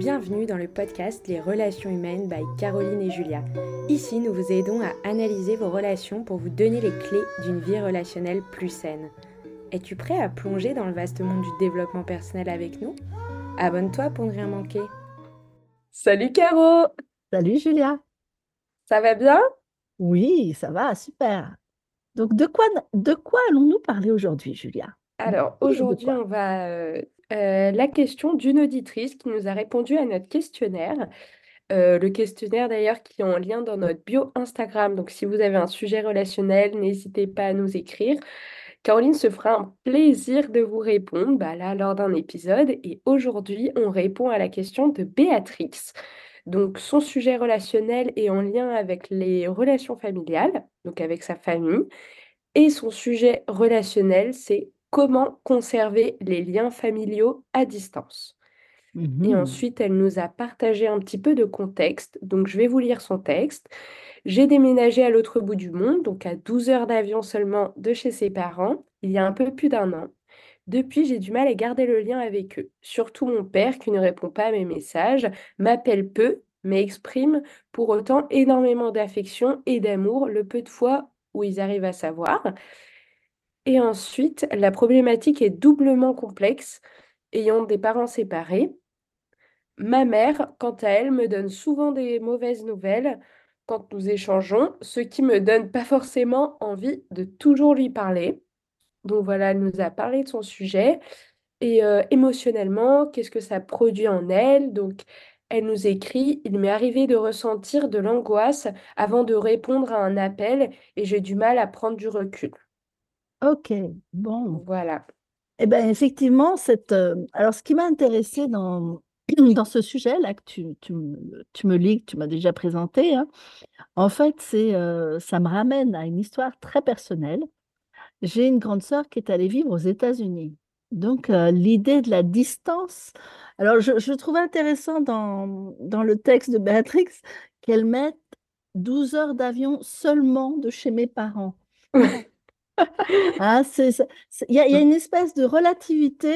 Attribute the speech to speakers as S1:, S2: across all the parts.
S1: Bienvenue dans le podcast Les relations humaines by Caroline et Julia. Ici, nous vous aidons à analyser vos relations pour vous donner les clés d'une vie relationnelle plus saine. Es-tu prêt à plonger dans le vaste monde du développement personnel avec nous? Abonne-toi pour ne rien manquer.
S2: Salut Caro
S3: Salut Julia
S2: Ça va bien?
S3: Oui, ça va, super. Donc, de quoi, de quoi allons-nous parler aujourd'hui, Julia?
S2: Alors, aujourd'hui, on va euh, la question d'une auditrice qui nous a répondu à notre questionnaire. Euh, le questionnaire d'ailleurs qui est en lien dans notre bio Instagram. Donc si vous avez un sujet relationnel, n'hésitez pas à nous écrire. Caroline se fera un plaisir de vous répondre bah, là, lors d'un épisode. Et aujourd'hui, on répond à la question de Béatrix. Donc son sujet relationnel est en lien avec les relations familiales, donc avec sa famille. Et son sujet relationnel, c'est comment conserver les liens familiaux à distance. Et
S3: Mhm.
S2: ensuite, elle nous a partagé un petit peu de contexte. Donc, je vais vous lire son texte. J'ai déménagé à l'autre bout du monde, donc à 12 heures d'avion seulement de chez ses parents, il y a un peu plus d'un an. Depuis, j'ai du mal à garder le lien avec eux. Surtout mon père qui ne répond pas à mes messages, m'appelle peu, mais exprime pour autant énormément d'affection et d'amour le peu de fois où ils arrivent à savoir. Et ensuite, la problématique est doublement complexe, ayant des parents séparés. Ma mère, quant à elle, me donne souvent des mauvaises nouvelles quand nous échangeons, ce qui me donne pas forcément envie de toujours lui parler. Donc voilà, elle nous a parlé de son sujet. Et euh, émotionnellement, qu'est-ce que ça produit en elle? Donc, elle nous écrit, il m'est arrivé de ressentir de l'angoisse avant de répondre à un appel et j'ai du mal à prendre du recul.
S3: Ok, bon.
S2: Voilà.
S3: Eh bien, effectivement, cette, euh, alors ce qui m'a intéressé dans, dans ce sujet-là que tu, tu, me- tu me lis, que tu m'as déjà présenté, hein, en fait, c'est, euh, ça me ramène à une histoire très personnelle. J'ai une grande sœur qui est allée vivre aux États-Unis. Donc, euh, l'idée de la distance, alors je, je trouve intéressant dans, dans le texte de Béatrix qu'elle mette 12 heures d'avion seulement de chez mes parents. Hein, c'est- il y a, il y a une espèce de relativité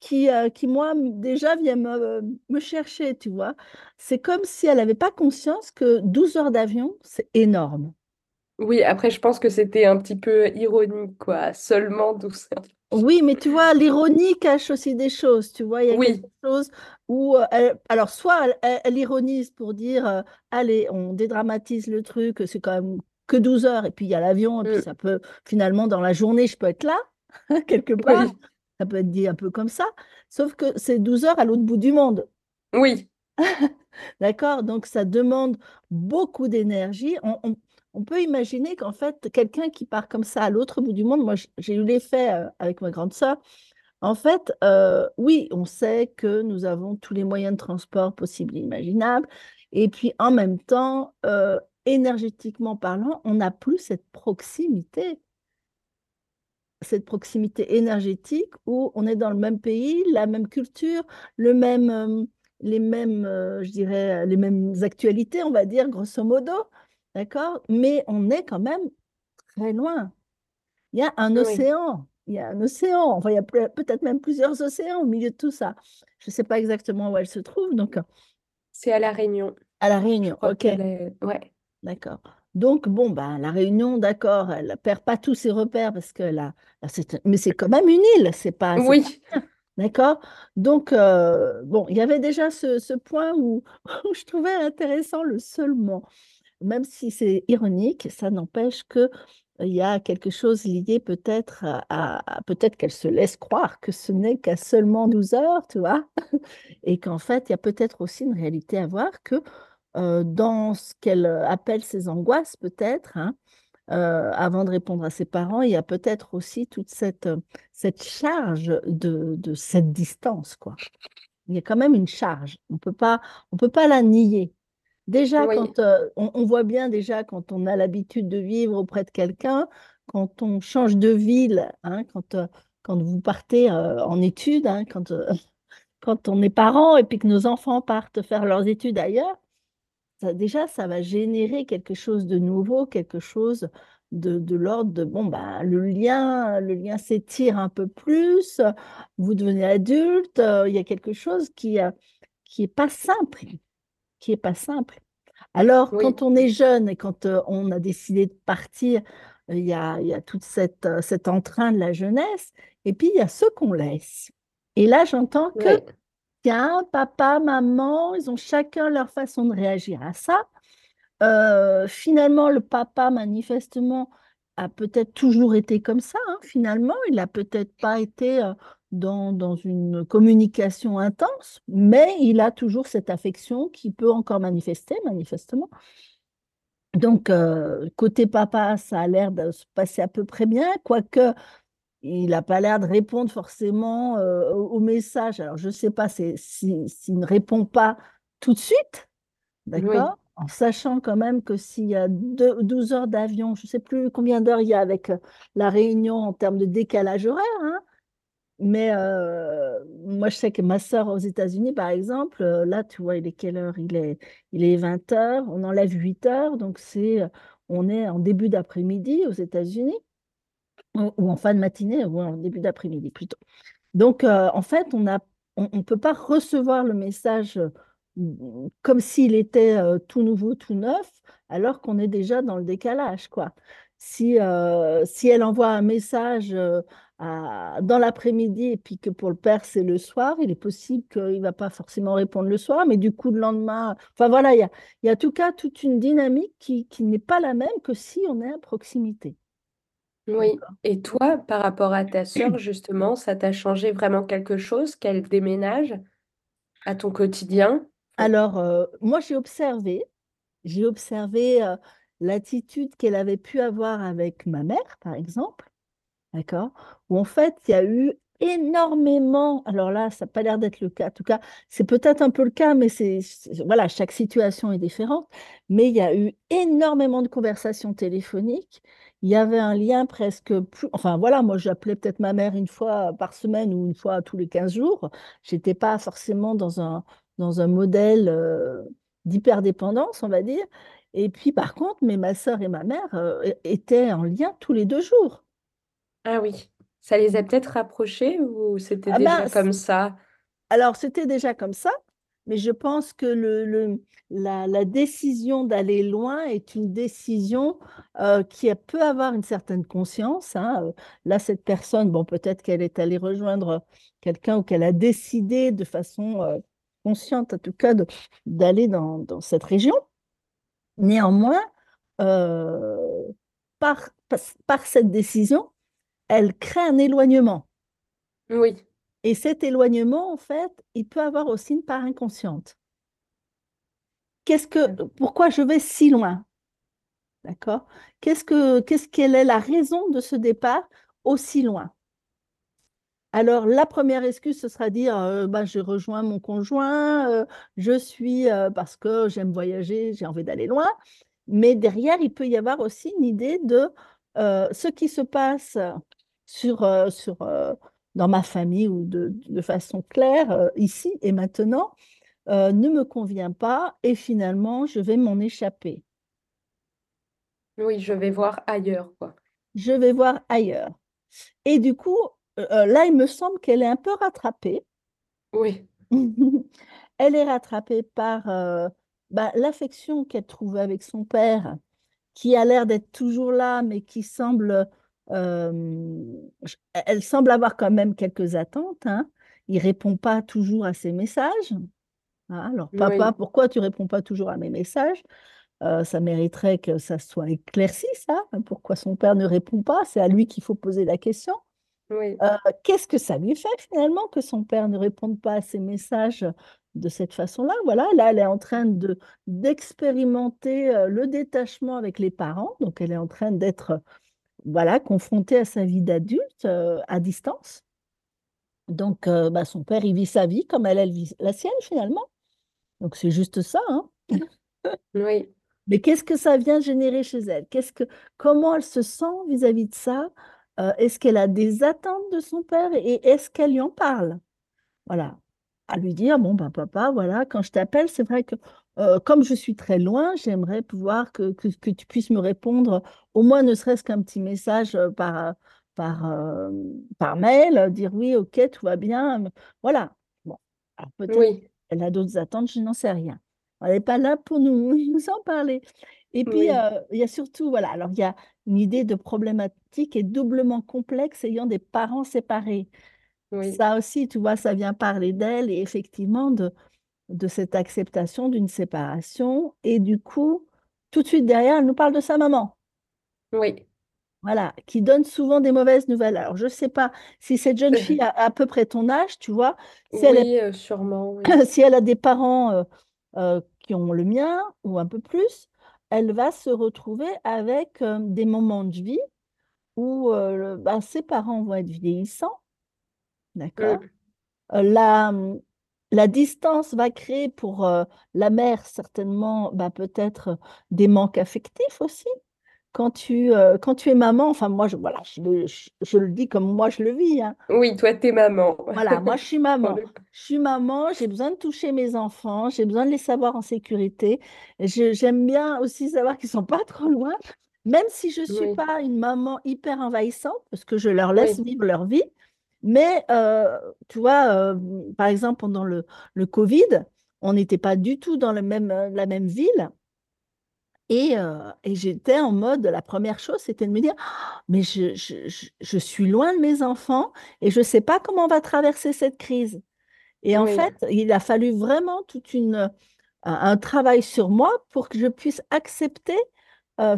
S3: qui, euh, qui moi, déjà vient me, me chercher, tu vois. C'est comme si elle n'avait pas conscience que 12 heures d'avion, c'est énorme.
S2: Oui, après, je pense que c'était un petit peu ironique, quoi. Seulement 12 heures.
S3: Oui, mais tu vois, l'ironie cache aussi des choses, tu vois. Il y a
S2: Oui,
S3: quelque chose où, euh, elle- alors, soit elle, elle- elle ironise pour dire, euh, allez, on dédramatise le truc, c'est quand même que 12 heures, et puis il y a l'avion, et puis
S2: mm,
S3: ça peut, finalement, dans la journée, je peux être là, quelque part.
S2: oui,
S3: Ça peut être dit un peu comme ça, sauf que c'est 12 heures à l'autre bout du monde.
S2: oui,
S3: D'accord? Donc, ça demande beaucoup d'énergie. On, on- on peut imaginer qu'en fait, quelqu'un qui part comme ça à l'autre bout du monde, moi, j'ai eu l'effet euh, avec ma grande sœur. En fait, euh, oui, on sait que nous avons tous les moyens de transport possibles et imaginables. Et puis, en même temps, euh, énergétiquement parlant, on n'a plus cette proximité, cette proximité énergétique où on est dans le même pays, la même culture, le même, euh, les mêmes, euh, je dirais, les mêmes actualités, on va dire, grosso modo. D'accord? Mais on est quand même très loin. Il y a un
S2: oui.
S3: océan. Il y a un océan. Enfin, il y a peut- peut-être même plusieurs océans au milieu de tout ça. Je ne sais pas exactement où elle se trouve. Donc,
S2: C'est à La Réunion.
S3: à La Réunion. OK.
S2: est... Ouais,
S3: D'accord. Donc, bon, ben, La Réunion, d'accord, elle ne perd pas tous ses repères parce que là, là, c'est- mais c'est quand même une île. C'est pas,
S2: oui.
S3: D'accord? Donc, euh, bon, il y avait déjà ce, ce point où, où je trouvais intéressant le seulement. Même si c'est ironique, ça n'empêche que il y a quelque chose lié peut-être à, à- à- peut-être qu'elle se laisse croire que ce n'est qu'à seulement 12 heures, tu vois, et qu'en fait, il y a peut-être aussi une réalité à voir que euh, dans ce qu'elle appelle ses angoisses, peut-être, hein, euh, avant de répondre à ses parents, il y a peut-être aussi toute cette, euh, cette charge de, de cette distance, quoi. Il y a quand même une charge. On peut pas, on peut pas la nier. Déjà,
S2: oui,
S3: quand euh, on, on voit bien déjà quand on a l'habitude de vivre auprès de quelqu'un, quand on change de ville, hein, quand, euh, quand vous partez euh, en études, hein, quand, euh, quand on est parent et puis que nos enfants partent faire leurs études ailleurs, ça, déjà, ça va générer quelque chose de nouveau, quelque chose de, de l'ordre de, bon, bah, le lien, le lien s'étire un peu plus, vous devenez adulte, euh, il y a quelque chose qui, euh, qui n'est pas simple, qui est pas simple. Alors, quand on est jeune et quand euh, on a décidé de partir, il y a, il y a tout cette, cet entrain de la jeunesse, et puis il y a ceux qu'on laisse. Et là, j'entends que, papa, maman, ils ont chacun leur façon de réagir à ça. finalement, le papa, manifestement, a peut-être toujours été comme ça. Hein, finalement, il n'a peut-être pas été dans, dans, une communication intense, mais il a toujours cette affection qui peut encore manifester, manifestement. Donc, côté papa, ça a l'air de se passer à peu près bien, quoique il n'a pas l'air de répondre forcément au, message. Alors, je ne sais pas s'il ne répond pas tout de suite, d'accord en sachant quand même que s'il y a 12 heures d'avion, je ne sais plus combien d'heures il y a avec euh, la réunion en termes de décalage horaire, hein, mais euh, moi je sais que ma soeur aux États-Unis, par exemple, euh, là tu vois, il est quelle heure? Il est, il est 20 heures, on enlève 8 heures, donc c'est, on est en début d'après-midi aux États-Unis, ou, en fin de matinée, ou en début d'après-midi plutôt. Donc en fait, on ne on, peut pas recevoir le message comme s'il était euh, tout nouveau, tout neuf, alors qu'on est déjà dans le décalage, quoi. Si, euh, si elle envoie un message euh, dans l'après-midi et puis que pour le père c'est le soir, il est possible qu'il ne va pas forcément répondre le soir, mais du coup le lendemain, enfin voilà, il y a, y a en tout cas toute une dynamique qui, qui n'est pas la même que si on est à proximité.
S2: Oui, et toi, par rapport à ta sœur, justement, ça t'a changé vraiment quelque chose qu'elle déménage à ton quotidien?
S3: Alors, euh, moi, j'ai observé, j'ai observé euh, l'attitude qu'elle avait pu avoir avec ma mère, par exemple, d'accord? Où en fait, il y a eu énormément, alors là, ça n'a pas l'air d'être le cas, en tout cas, c'est peut-être un peu le cas, mais c'est, voilà, chaque situation est différente, mais il y a eu énormément de conversations téléphoniques, il y avait un lien presque plus, enfin voilà, moi j'appelais peut-être ma mère une fois par semaine ou une fois tous les 15 jours, j'étais pas forcément dans un, dans un modèle euh, d'hyperdépendance, on va dire. Et puis, par contre, mais ma sœur et ma mère euh, étaient en lien tous les deux jours.
S2: Ah oui, ça les a peut-être rapprochés ou c'était ah déjà ben, comme ça?
S3: Alors, c'était déjà comme ça, mais je pense que le, la, décision d'aller loin est une décision euh, qui peut avoir une certaine conscience. Hein. Là, cette personne, bon, peut-être qu'elle est allée rejoindre quelqu'un ou qu'elle a décidé de façon consciente en tout cas d'aller dans, dans, cette région. Néanmoins, euh, par, par, cette décision, elle crée un éloignement.
S2: Oui.
S3: Et cet éloignement, en fait, il peut avoir aussi une part inconsciente. Qu'est-ce que, pourquoi je vais si loin? D'accord? Qu'est-ce que, qu'est-ce quelle est la raison de ce départ aussi loin? Alors, la première excuse, ce sera dire euh, bah, je rejoins mon conjoint, euh, je suis euh, parce que j'aime voyager, j'ai envie d'aller loin. Mais derrière, il peut y avoir aussi une idée de ce qui se passe sur, sur, dans ma famille ou de, de façon claire, ici et maintenant, ne me convient pas et finalement, je vais m'en échapper.
S2: Oui, je vais voir ailleurs, quoi.
S3: Je vais voir ailleurs. Et du coup, euh, euh, là, il me semble qu'elle est un peu rattrapée.
S2: Oui.
S3: elle est rattrapée par euh, bah, l'affection qu'elle trouve avec son père, qui a l'air d'être toujours là, mais qui semble, elle semble avoir quand même quelques attentes. Hein. Il répond pas toujours à ses messages. Ah, alors, papa, pourquoi tu réponds pas toujours à mes messages? Ça mériterait que ça soit éclairci, ça. Pourquoi son père ne répond pas? C'est à lui qu'il faut poser la question.
S2: Oui.
S3: qu'est-ce que ça lui fait finalement que son père ne réponde pas à ses messages de cette façon-là? Voilà, là, elle est en train de d'expérimenter le détachement avec les parents, donc elle est en train d'être voilà confrontée à sa vie d'adulte à distance. Donc, bah, son père, il vit sa vie comme elle, elle vit la sienne finalement. Donc, c'est juste ça. Hein
S2: oui.
S3: Mais qu'est-ce que ça vient générer chez elle? Qu'est-ce que, Comment elle se sent vis-à-vis -vis de ça? Euh, est-ce qu'elle a des attentes de son père et est-ce qu'elle lui en parle? Voilà. À lui dire, bon, ben papa, voilà, quand je t'appelle, c'est vrai que euh, comme je suis très loin, j'aimerais pouvoir que, que, tu puisses me répondre, au moins ne serait-ce qu'un petit message euh, par, par, par mail, dire oui, ok, tout va bien. Voilà.
S2: Bon. peut-être
S3: elle a d'autres attentes, je n'en sais rien. Elle n'est pas là pour nous, nous en parler. Et puis, euh, il y a surtout, voilà, alors il y a une idée de problématique et doublement complexe ayant des parents séparés. Ça aussi, tu vois, ça vient parler d'elle et effectivement de, de cette acceptation d'une séparation. Et du coup, tout de suite derrière, elle nous parle de sa maman.
S2: Oui.
S3: Voilà, qui donne souvent des mauvaises nouvelles. Alors, je ne sais pas si cette jeune fille a à peu près ton âge, tu vois.
S2: Si elle oui, euh, sûrement.
S3: Si elle a des parents euh, euh, qui ont le mien ou un peu plus, elle va se retrouver avec des moments de vie où bah, ses parents vont être vieillissants. D'accord la, mmh, la distance va créer pour la mère certainement bah, peut-être des manques affectifs aussi quand tu, euh, quand tu es maman, enfin moi, je, voilà, je, le dis comme moi je le vis. Hein.
S2: Oui, toi, tu es maman.
S3: Voilà, moi, je suis maman. Je suis maman, j'ai besoin de toucher mes enfants, j'ai besoin de les savoir en sécurité. J'aime bien aussi savoir qu'ils ne sont pas trop loin, même si je ne suis pas une maman hyper envahissante, parce que je leur laisse vivre leur vie. Mais, euh, tu vois, euh, par exemple, pendant le, le Covid, on n'était pas du tout dans le même, la même ville. Et, j'étais en mode, la première chose, c'était de me dire, «Ah, mais je, je, suis loin de mes enfants et je ne sais pas comment on va traverser cette crise. Et en fait, il a fallu vraiment tout une, un travail sur moi pour que je puisse accepter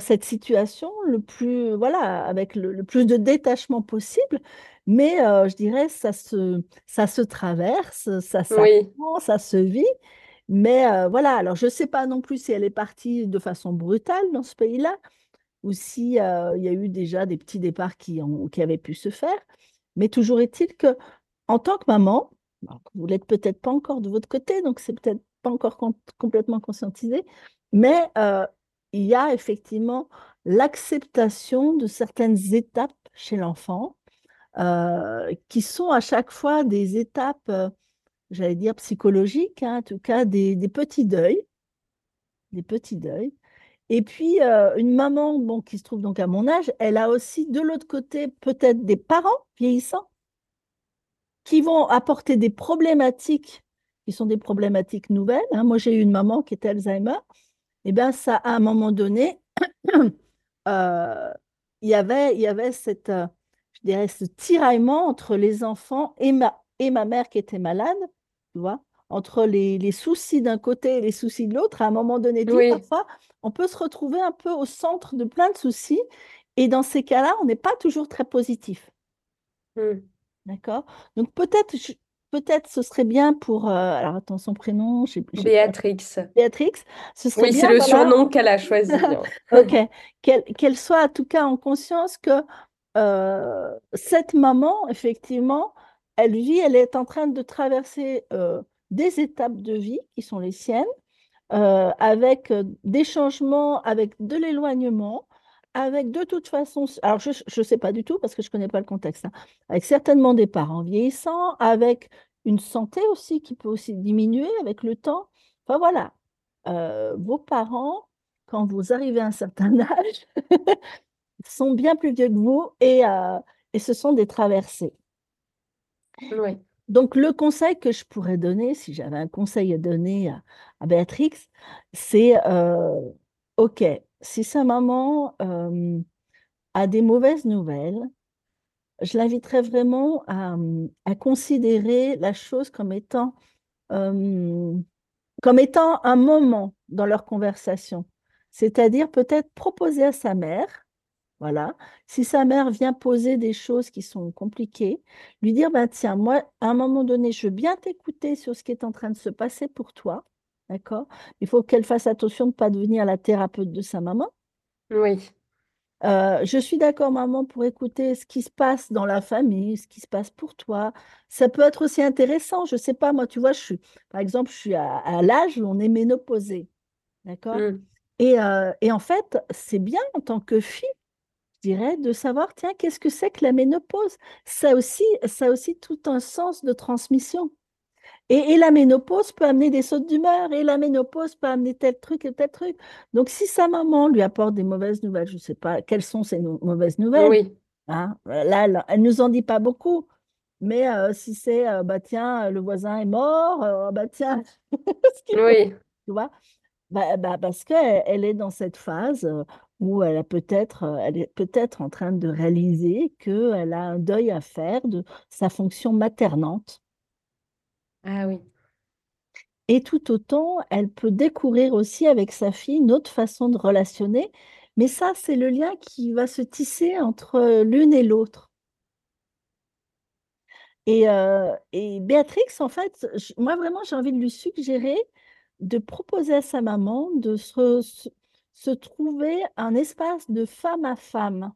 S3: cette situation le plus, voilà, avec le, plus de détachement possible. Mais je dirais, ça se, ça se traverse, ça s'apprend, ça se vit. Mais euh, voilà, alors je ne sais pas non plus si elle est partie de façon brutale dans ce pays-là ou si euh, il y a eu déjà des petits départs qui, ont, qui avaient pu se faire. Mais toujours est-il que en tant que maman, vous l'êtes peut-être pas encore de votre côté, donc c'est peut-être pas encore complètement conscientisé, mais euh, il y a effectivement l'acceptation de certaines étapes chez l'enfant qui sont à chaque fois des étapes j'allais dire psychologique, hein, en tout cas des, petits deuils, des petits deuils. Et puis, euh, une maman bon, qui se trouve donc à mon âge, elle a aussi de l'autre côté peut-être des parents vieillissants qui vont apporter des problématiques qui sont des problématiques nouvelles. Hein. Moi, j'ai eu une maman qui était Alzheimer. Et eh bien, ça, à un moment donné, euh, il y avait, il y avait cette, euh, je dirais, ce tiraillement entre les enfants et ma, et ma mère qui était malade vois, entre les, soucis d'un côté et les soucis de l'autre, à un moment donné de parfois, on peut se retrouver un peu au centre de plein de soucis. Et dans ces cas-là, on n'est pas toujours très positif. Mmh. D'accord? Donc peut-être peut-être ce serait bien pour. Euh, alors attends, son prénom.
S2: Béatrix.
S3: Béatrix. Ce
S2: serait oui, c'est le surnom qu'elle a choisi. Hein.
S3: ok. Qu'elle soit en tout cas en conscience que euh, cette maman, effectivement, elle vit, elle est en train de traverser euh, des étapes de vie qui sont les siennes, avec des changements, avec de l'éloignement, avec de toute façon, alors je ne sais pas du tout parce que je ne connais pas le contexte, hein, avec certainement des parents vieillissants, avec une santé aussi qui peut aussi diminuer avec le temps. Enfin voilà, vos parents, quand vous arrivez à un certain âge, sont bien plus vieux que vous et, et ce sont des traversées. Donc, le conseil que je pourrais donner, si j'avais un conseil à donner à, Béatrix, c'est euh, OK, si sa maman euh, a des mauvaises nouvelles, je l'inviterais vraiment à, considérer la chose comme étant, euh, comme étant un moment dans leur conversation. C'est-à-dire peut-être proposer à sa mère voilà. Si sa mère vient poser des choses qui sont compliquées, lui dire, ben tiens, moi, à un moment donné, je veux bien t'écouter sur ce qui est en train de se passer pour toi. D'accord Il faut qu'elle fasse attention de ne pas devenir la thérapeute de sa maman.
S2: Oui.
S3: Euh, je suis d'accord, maman, pour écouter ce qui se passe dans la famille, ce qui se passe pour toi. Ça peut être aussi intéressant. Je ne sais pas, moi, tu vois, je suis, par exemple, je suis à, l'âge où on est ménopausé. D'accord? Mmh. et, euh, et en fait, c'est bien en tant que fille je dirais, de savoir, tiens, qu'est-ce que c'est que la ménopause? Ça aussi, ça a aussi tout un sens de transmission. Et, la ménopause peut amener des sautes d'humeur, et la ménopause peut amener tel truc et tel truc. Donc, si sa maman lui apporte des mauvaises nouvelles, je ne sais pas quelles sont ces mauvaises nouvelles.
S2: Oui.
S3: Hein, là, elle ne nous en dit pas beaucoup. Mais euh, si c'est, euh, bah tiens, le voisin est mort, euh, bah tiens,
S2: Oui,
S3: tu vois, bah, bah, parce qu'elle elle est dans cette phase où elle a peut-être, elle est peut-être en train de réaliser qu'elle a un deuil à faire de sa fonction maternante.
S2: Ah oui,
S3: Et tout autant, elle peut découvrir aussi avec sa fille une autre façon de relationner. Mais ça, c'est le lien qui va se tisser entre l'une et l'autre. Et, euh, Béatrix, en fait, moi vraiment, j'ai envie de lui suggérer de proposer à sa maman de se trouver un espace de femme à femme.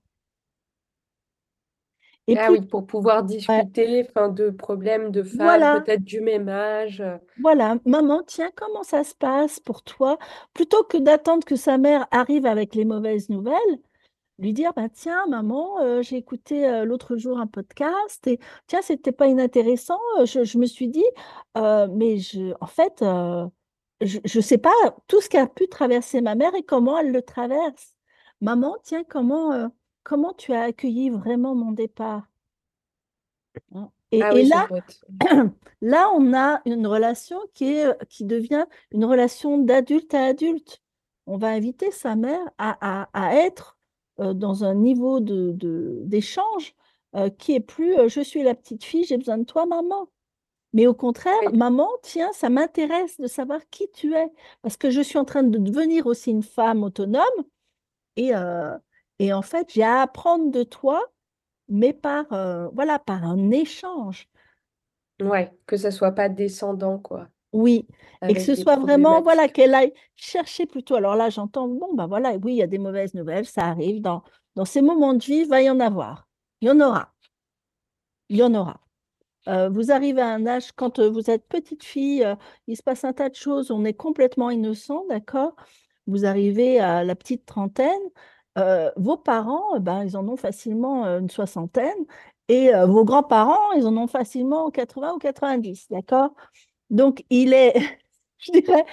S3: Et
S2: ah
S3: puis,
S2: oui, pour pouvoir discuter, enfin, de problèmes de femmes,
S3: voilà,
S2: peut-être du même âge. euh,
S3: voilà, maman, tiens, comment ça se passe pour toi? Plutôt que d'attendre que sa mère arrive avec les mauvaises nouvelles, lui dire, bah, tiens, maman, euh, j'ai écouté euh, l'autre jour un podcast et tiens, c'était pas inintéressant. Je, je me suis dit, euh, mais je, en fait, je ne sais pas tout ce qu'a pu traverser ma mère et comment elle le traverse. Maman, tiens, comment, comment tu as accueilli vraiment mon départ? hein? Et,
S2: Ah oui,
S3: là, là, on a une relation qui est, qui devient une relation d'adulte à adulte. On va inviter sa mère à, à- à être euh, dans un niveau de, de- d'échange euh, qui est plus euh, je suis la petite fille, j'ai besoin de toi, maman. Mais au contraire,
S2: Oui,
S3: maman, tiens, ça m'intéresse de savoir qui tu es, parce que je suis en train de devenir aussi une femme autonome et, euh, et en fait, j'ai à apprendre de toi, mais par, euh, voilà, par un échange.
S2: ouais, que ça soit pas descendant, quoi,
S3: Oui, et que ce soit vraiment, voilà, qu'elle aille chercher plutôt. Alors là, j'entends, bon, ben voilà, oui, il y a des mauvaises nouvelles, ça arrive. Dans, dans ces moments de vie, il va y en avoir. Il y en aura. Il y en aura. Euh, vous arrivez à un âge, quand euh, vous êtes petite fille, euh, il se passe un tas de choses, on est complètement innocent, d'accord? Vous arrivez à la petite trentaine, euh, vos parents, ben, ils en ont facilement une soixantaine, et euh, vos grands-parents, ils en ont facilement 80 ou 90, d'accord? Donc, il est, je dirais,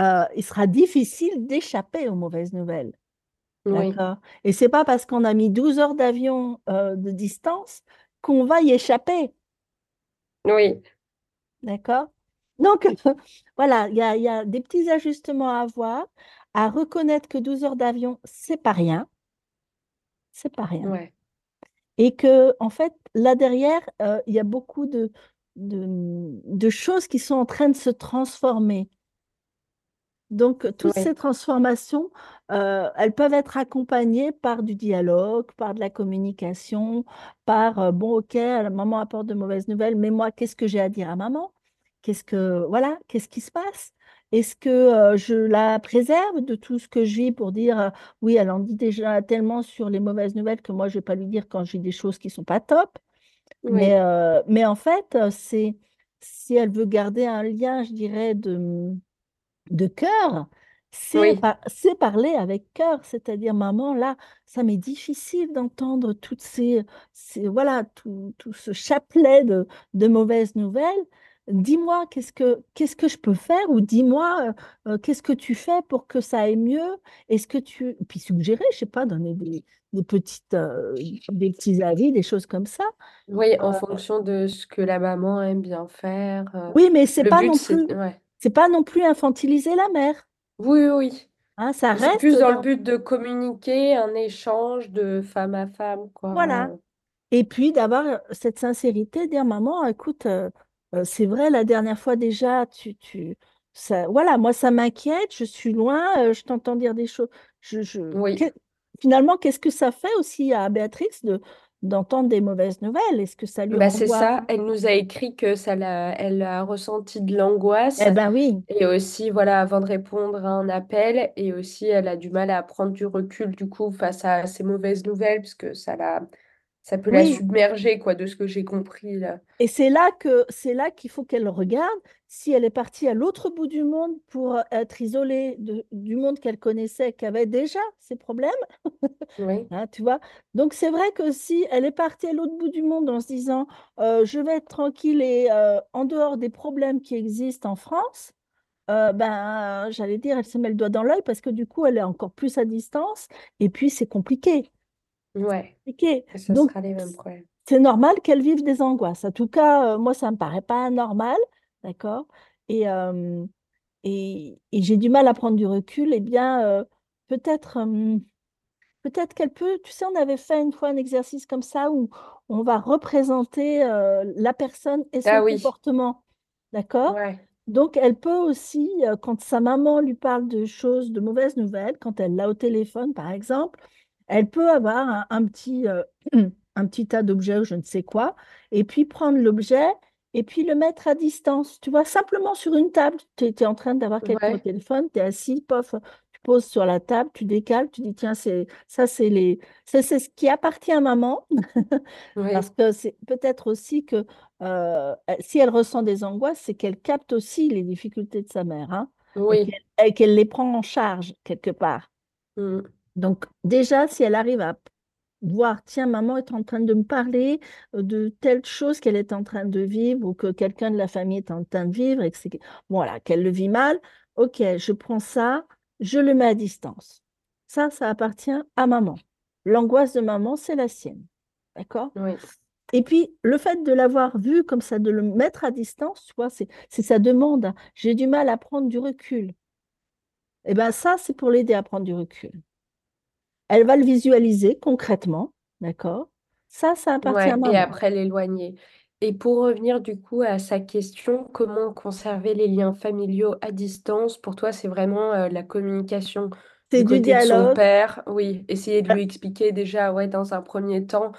S3: euh, il sera difficile d'échapper aux mauvaises nouvelles.
S2: Oui,
S3: D'accord? Et c'est pas parce qu'on a mis 12 heures d'avion de distance qu'on va y échapper.
S2: oui,
S3: D'accord? Donc, voilà, il y a, il y a des petits ajustements à avoir, à reconnaître que 12 heures d'avion, c'est pas rien, c'est pas rien.
S2: ouais,
S3: Et que, en fait, là derrière, euh, il y a beaucoup de, de, de choses qui sont en train de se transformer. Donc, toutes ces transformations, euh, elles peuvent être accompagnées par du dialogue, par de la communication, par, euh, bon, ok, la maman apporte de mauvaises nouvelles, mais moi, qu'est-ce que j'ai à dire à maman? Qu'est-ce que, voilà, qu'est-ce qui se passe? Est-ce que euh, je la préserve de tout ce que je vis pour dire, euh, oui, elle en dit déjà tellement sur les mauvaises nouvelles que moi, je ne vais pas lui dire quand j'ai des choses qui ne sont pas top.
S2: oui,
S3: Mais, euh, mais en fait, c'est, si elle veut garder un lien, je dirais, de de cœur, c'est
S2: oui,
S3: par- c'est parler avec cœur, c'est-à-dire, maman, là, ça m'est difficile d'entendre toutes ces, ces- voilà, tout, tout ce chapelet de, de mauvaises nouvelles. Dis-moi, qu'est-ce que, qu'est-ce que je peux faire ou dis-moi, euh, euh, qu'est-ce que tu fais pour que ça aille mieux? Est-ce que tu... Puis suggérer, je sais pas, donner des, des petites, euh, des petits avis, des choses comme ça.
S2: oui,
S3: Euh,
S2: en fonction de ce que la maman aime bien faire.
S3: oui, mais c'est pas
S2: but,
S3: non
S2: c'est...
S3: plus,
S2: Ouais.
S3: pas non plus infantiliser la mère.
S2: Oui, oui.
S3: hein, ça reste
S2: plus dans le but de communiquer, un échange de femme à femme, quoi.
S3: Voilà. Et puis d'avoir cette sincérité, dire maman, écoute, euh, c'est vrai, la dernière fois déjà, tu, tu, ça, voilà, moi ça m'inquiète, je suis loin, euh, je t'entends dire des choses. Je, je...
S2: Oui.
S3: que- Finalement, qu'est-ce que ça fait aussi à Béatrix de, d'entendre des mauvaises nouvelles? Est-ce que ça lui
S2: Bah, c'est ça. Elle nous a écrit que ça l'a... elle a ressenti de l'angoisse.
S3: Eh ben oui,
S2: Et aussi, voilà, avant de répondre à un appel, et aussi, elle a du mal à prendre du recul, du coup, face à ces mauvaises nouvelles, parce que ça la... ça peut la submerger, quoi, de ce que j'ai compris, là.
S3: Et c'est là que c'est là qu'il faut qu'elle regarde si elle est partie à l'autre bout du monde pour être isolée de- du monde qu'elle connaissait, qui avait déjà ses problèmes.
S2: Oui,
S3: Hein, tu vois? Donc, c'est vrai que si elle est partie à l'autre bout du monde en se disant euh, je vais être tranquille et euh, en dehors des problèmes qui existent en France, euh, ben, j'allais dire, elle se met le doigt dans l'œil parce que du coup, elle est encore plus à distance et puis c'est compliqué.
S2: Ouais.
S3: compliqué.
S2: Et ce
S3: Donc,
S2: sera les mêmes problèmes.
S3: c'est normal qu'elle vive des angoisses. En tout cas, euh, moi, ça ne me paraît pas normal, d'accord? Et, euh, et, et j'ai du mal à prendre du recul. Eh bien, euh, peut-être peut-être qu'elle peut, tu sais, on avait fait une fois un exercice comme ça où on va représenter la personne et son
S2: Ah oui,
S3: comportement, d'accord?
S2: ouais,
S3: Donc, elle peut aussi, euh, quand sa maman lui parle de choses, de mauvaises nouvelles, quand elle l'a au téléphone, par exemple, elle peut avoir un, un petit, euh, un petit tas d'objets ou je ne sais quoi, et puis prendre l'objet et puis le mettre à distance. Tu vois, simplement sur une table, tu es, en train d'avoir quelqu'un au téléphone, tu es assis, pof, tu poses sur la table, tu décales, tu dis, tiens, c'est, ça, c'est les, c'est c'est ce qui appartient à maman. Parce que c'est peut-être aussi que euh, si elle ressent des angoisses, c'est qu'elle capte aussi les difficultés de sa mère, hein, et
S2: oui,
S3: qu'elle et qu'elle les prend en charge quelque part.
S2: mm,
S3: Donc déjà, si elle arrive à voir, tiens, maman est en train de me parler euh, de telle chose qu'elle est en train de vivre ou que quelqu'un de la famille est en train de vivre et que voilà, qu'elle le vit mal, ok, je prends ça, je le mets à distance. Ça, ça appartient à maman. L'angoisse de maman, c'est la sienne. D'accord?
S2: oui,
S3: Et puis, le fait de l'avoir vu comme ça, de le mettre à distance, tu vois, c'est sa demande. hein. J'ai du mal à prendre du recul. Et bien ça, c'est pour l'aider à prendre du recul. Elle va le visualiser concrètement, d'accord? Ça, ça appartient à
S2: ouais, et
S3: maman.
S2: après l'éloigner. Et pour revenir du coup à sa question, comment conserver les liens familiaux à distance? Pour toi, c'est vraiment euh, la communication
S3: C'est
S2: du
S3: du
S2: côté de son père. Oui, essayer de
S3: Euh,
S2: lui expliquer déjà, ouais, dans un premier temps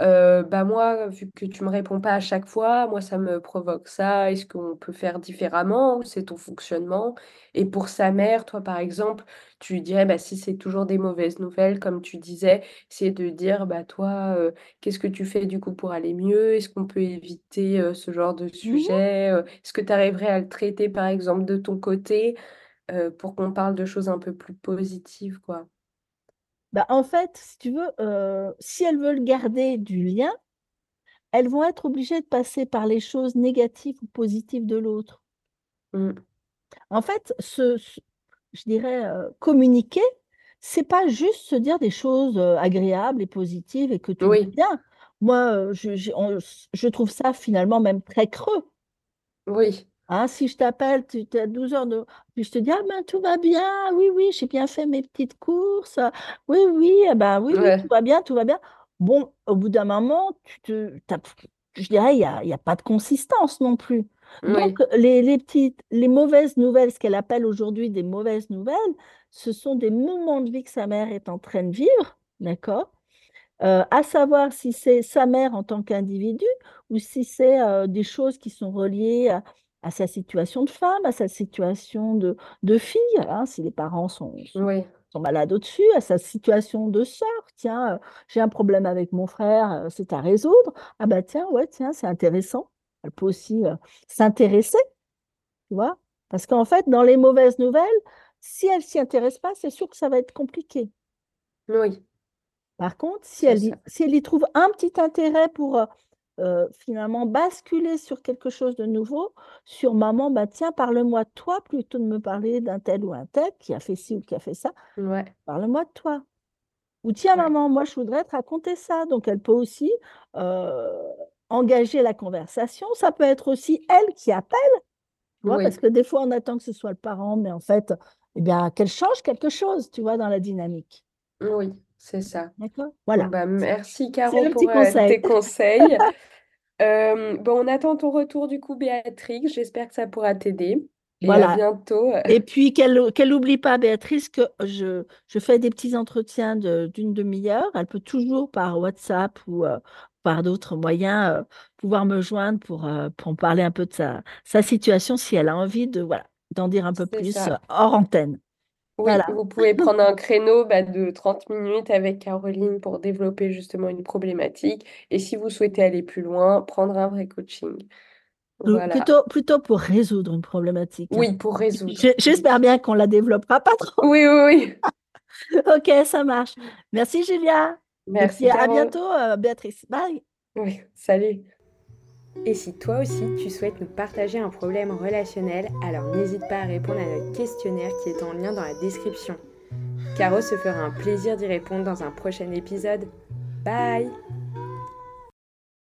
S2: Euh, bah moi, vu que tu me réponds pas à chaque fois, moi ça me provoque ça. Est-ce qu'on peut faire différemment? C'est ton fonctionnement? Et pour sa mère, toi par exemple, tu lui dirais, bah si c'est toujours des mauvaises nouvelles, comme tu disais, essayer de dire, bah toi, euh, qu'est-ce que tu fais du coup pour aller mieux? Est-ce qu'on peut éviter euh, ce genre de
S3: mhm.
S2: sujet? Est-ce que tu arriverais à le traiter par exemple de ton côté pour qu'on parle de choses un peu plus positives, quoi?
S3: Bah, en fait, si tu veux, euh, si elles veulent garder du lien, elles vont être obligées de passer par les choses négatives ou positives de l'autre.
S2: Mm.
S3: En fait, ce, ce- je dirais, euh, communiquer, c'est pas juste se dire des choses euh, agréables et positives et que tout va bien. Moi, euh, je, j'ai- on- je trouve ça finalement même très creux.
S2: oui,
S3: Hein, si je t'appelle, tu es à 12 heures de... Puis je te dis, ah ben tout va bien, oui, oui, j'ai bien fait mes petites courses, oui, oui, eh ben, oui, oui, tout va bien, tout va bien. Bon, au bout d'un moment, tu te, je dirais, il n'y a, y a pas de consistance non plus. Donc, les, les petites, les mauvaises nouvelles, ce qu'elle appelle aujourd'hui des mauvaises nouvelles, ce sont des moments de vie que sa mère est en train de vivre, d'accord? Euh, à savoir si c'est sa mère en tant qu'individu ou si c'est euh, des choses qui sont reliées à, à sa situation de femme, à sa situation de, de fille, hein, si les parents sont, sont,
S2: oui,
S3: sont malades au-dessus, à sa situation de sœur. Tiens, euh, j'ai un problème avec mon frère, euh, c'est à résoudre. Ah bah tiens, ouais, tiens, c'est intéressant. Elle peut aussi euh, s'intéresser, tu vois, parce qu'en fait, dans les mauvaises nouvelles, si elle s'y intéresse pas, c'est sûr que ça va être compliqué.
S2: oui.
S3: Par contre, si elle y, si elle y trouve un petit intérêt pour euh, finalement basculer sur quelque chose de nouveau, sur maman, bah tiens, parle-moi de toi plutôt de me parler d'un tel ou un tel qui a fait ci ou qui a fait ça,
S2: Ouais,
S3: parle-moi de toi. Ou tiens,
S2: ouais,
S3: maman, moi je voudrais te raconter ça. Donc elle peut aussi euh, engager la conversation. Ça peut être aussi elle qui appelle, tu vois, parce que des fois on attend que ce soit le parent, mais en fait, eh bien, qu'elle change quelque chose, tu vois, dans la dynamique.
S2: oui, c'est ça.
S3: D'accord? Voilà.
S2: bah, merci Caro pour euh,
S3: conseil.
S2: tes conseils. Euh, bon, on attend ton retour du coup, Béatrix. J'espère que ça pourra t'aider. Et à bientôt.
S3: Et puis qu'elle n'oublie pas, Béatrice, que je, je fais des petits entretiens de- d'une demi-heure. Elle peut toujours par WhatsApp ou euh, par d'autres moyens euh, pouvoir me joindre pour, pour parler un peu de sa, sa situation si elle a envie de, voilà, d'en dire un peu plus
S2: ça.
S3: hors antenne.
S2: Oui,
S3: Voilà.
S2: vous pouvez prendre un créneau bah, de 30 minutes avec Caroline pour développer justement une problématique. Et si vous souhaitez aller plus loin, prendre un vrai coaching.
S3: Plutôt,
S2: Voilà.
S3: plutôt plutôt pour résoudre une problématique. hein.
S2: Oui, pour résoudre.
S3: J- J'espère
S2: Oui.
S3: bien qu'on la développera pas trop.
S2: Oui, oui,
S3: Ok, ça marche. Merci, Julia.
S2: oui.
S3: Et puis
S2: Merci,
S3: à bientôt, euh, Béatrice. Bye.
S2: Oui, salut.
S1: Et si toi aussi tu souhaites nous partager un problème relationnel, alors n'hésite pas à répondre à notre questionnaire qui est en lien dans la description. Caro se fera un plaisir d'y répondre dans un prochain épisode. Bye